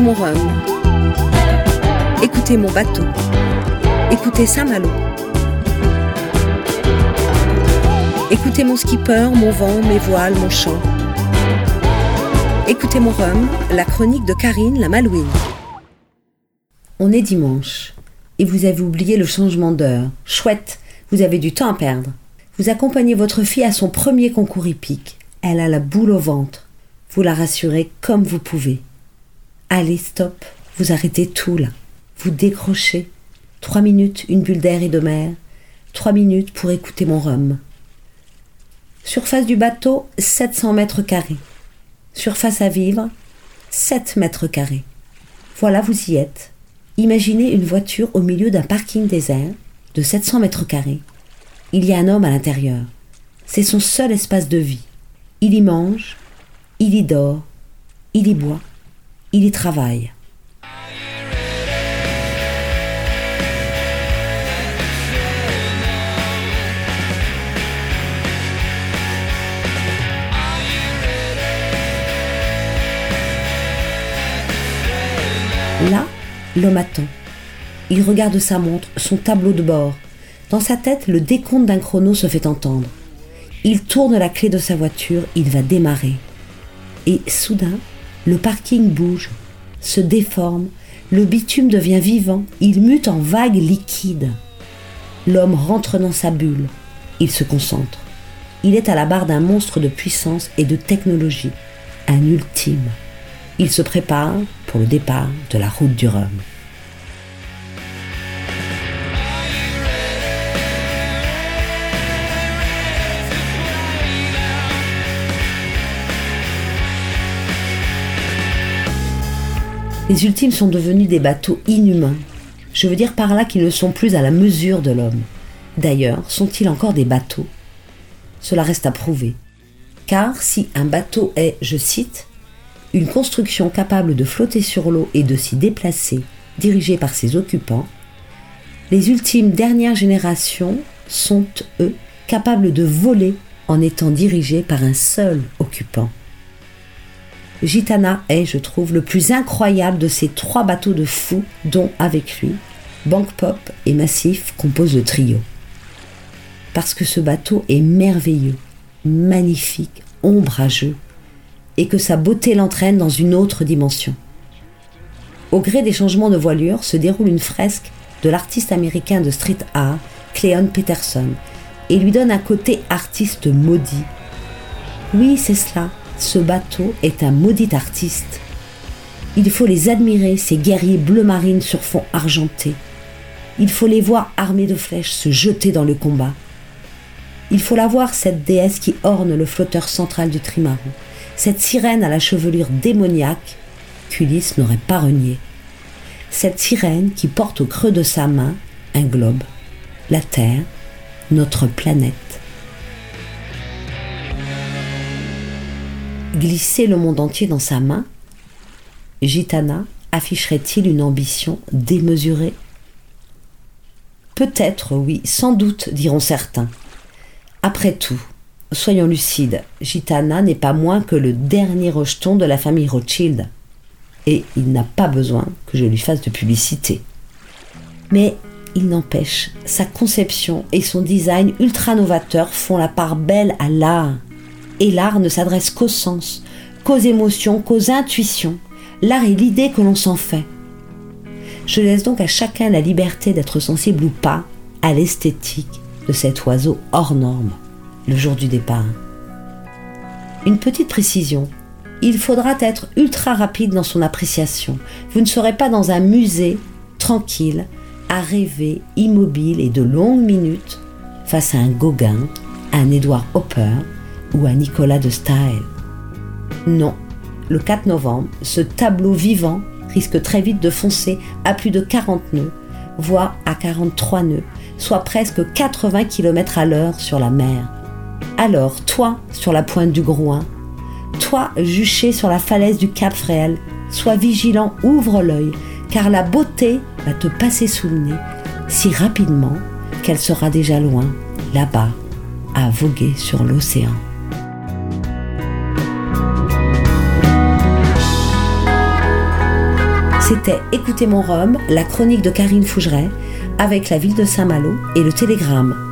Écoutez mon rhum. Écoutez mon bateau. Écoutez Saint-Malo. Écoutez mon skipper, mon vent, mes voiles, mon chant. Écoutez mon rhum, la chronique de Karine la Malouine. On est dimanche et vous avez oublié le changement d'heure. Chouette, vous avez du temps à perdre. Vous accompagnez votre fille à son premier concours hippique. Elle a la boule au ventre. Vous la rassurez comme vous pouvez. Allez, stop, vous arrêtez tout là. Vous décrochez. Trois minutes, une bulle d'air et de mer. Trois minutes pour écouter mon rhum. Surface du bateau, 700 mètres carrés. Surface à vivre, 7 mètres carrés. Voilà, vous y êtes. Imaginez une voiture au milieu d'un parking désert de 700 mètres carrés. Il y a un homme à l'intérieur. C'est son seul espace de vie. Il y mange, il y dort, il y boit, il y travaille. Là, l'homme attend. Il regarde sa montre, son tableau de bord. Dans sa tête, le décompte d'un chrono se fait entendre. Il tourne la clé de sa voiture, il va démarrer. Et soudain, le parking bouge, se déforme, le bitume devient vivant, il mute en vagues liquides. L'homme rentre dans sa bulle, il se concentre. Il est à la barre d'un monstre de puissance et de technologie, un ultime. Il se prépare pour le départ de la route du Rhum. Les ultimes sont devenus des bateaux inhumains. Je veux dire par là qu'ils ne sont plus à la mesure de l'homme. D'ailleurs, sont-ils encore des bateaux? Cela reste à prouver. Car si un bateau est, je cite, une construction capable de flotter sur l'eau et de s'y déplacer, dirigée par ses occupants, les ultimes dernières générations sont, eux, capables de voler en étant dirigés par un seul occupant. Gitana est, je trouve, le plus incroyable de ces trois bateaux de fous dont, avec lui, Bank Pop et Massif composent le trio. Parce que ce bateau est merveilleux, magnifique, ombrageux, et que sa beauté l'entraîne dans une autre dimension. Au gré des changements de voilure se déroule une fresque de l'artiste américain de street art, Cleon Peterson, et lui donne un côté artiste maudit. Oui, c'est cela, ce bateau est un maudit artiste. Il faut les admirer, ces guerriers bleu marine sur fond argenté. Il faut les voir armés de flèches se jeter dans le combat. Il faut la voir, cette déesse qui orne le flotteur central du trimaran, cette sirène à la chevelure démoniaque qu'Ulysse n'aurait pas renié. Cette sirène qui porte au creux de sa main un globe, la Terre, notre planète. Glisser le monde entier dans sa main, Gitana afficherait-il une ambition démesurée? Peut-être, oui, sans doute, diront certains. Après tout, soyons lucides, Gitana n'est pas moins que le dernier rejeton de la famille Rothschild. Et il n'a pas besoin que je lui fasse de publicité. Mais il n'empêche, sa conception et son design ultra novateur font la part belle à l'art. Et l'art ne s'adresse qu'au sens, qu'aux émotions, qu'aux intuitions. L'art est l'idée que l'on s'en fait. Je laisse donc à chacun la liberté d'être sensible ou pas à l'esthétique de cet oiseau hors norme, le jour du départ. Une petite précision. Il faudra être ultra rapide dans son appréciation. Vous ne serez pas dans un musée, tranquille, à rêver, immobile et de longues minutes, face à un Gauguin, un Edward Hopper ou à Nicolas de Staël. Non, le 4 novembre, ce tableau vivant risque très vite de foncer à plus de 40 nœuds, voire à 43 nœuds, soit presque 80 km à l'heure sur la mer. Alors, toi, sur la pointe du Grouin, toi, juché sur la falaise du Cap Fréhel, sois vigilant, ouvre l'œil, car la beauté va te passer sous le nez si rapidement qu'elle sera déjà loin, là-bas, à voguer sur l'océan. C'était Écoutez mon rhum, la chronique de Karine Fougeret, avec la ville de Saint-Malo et le Télégramme.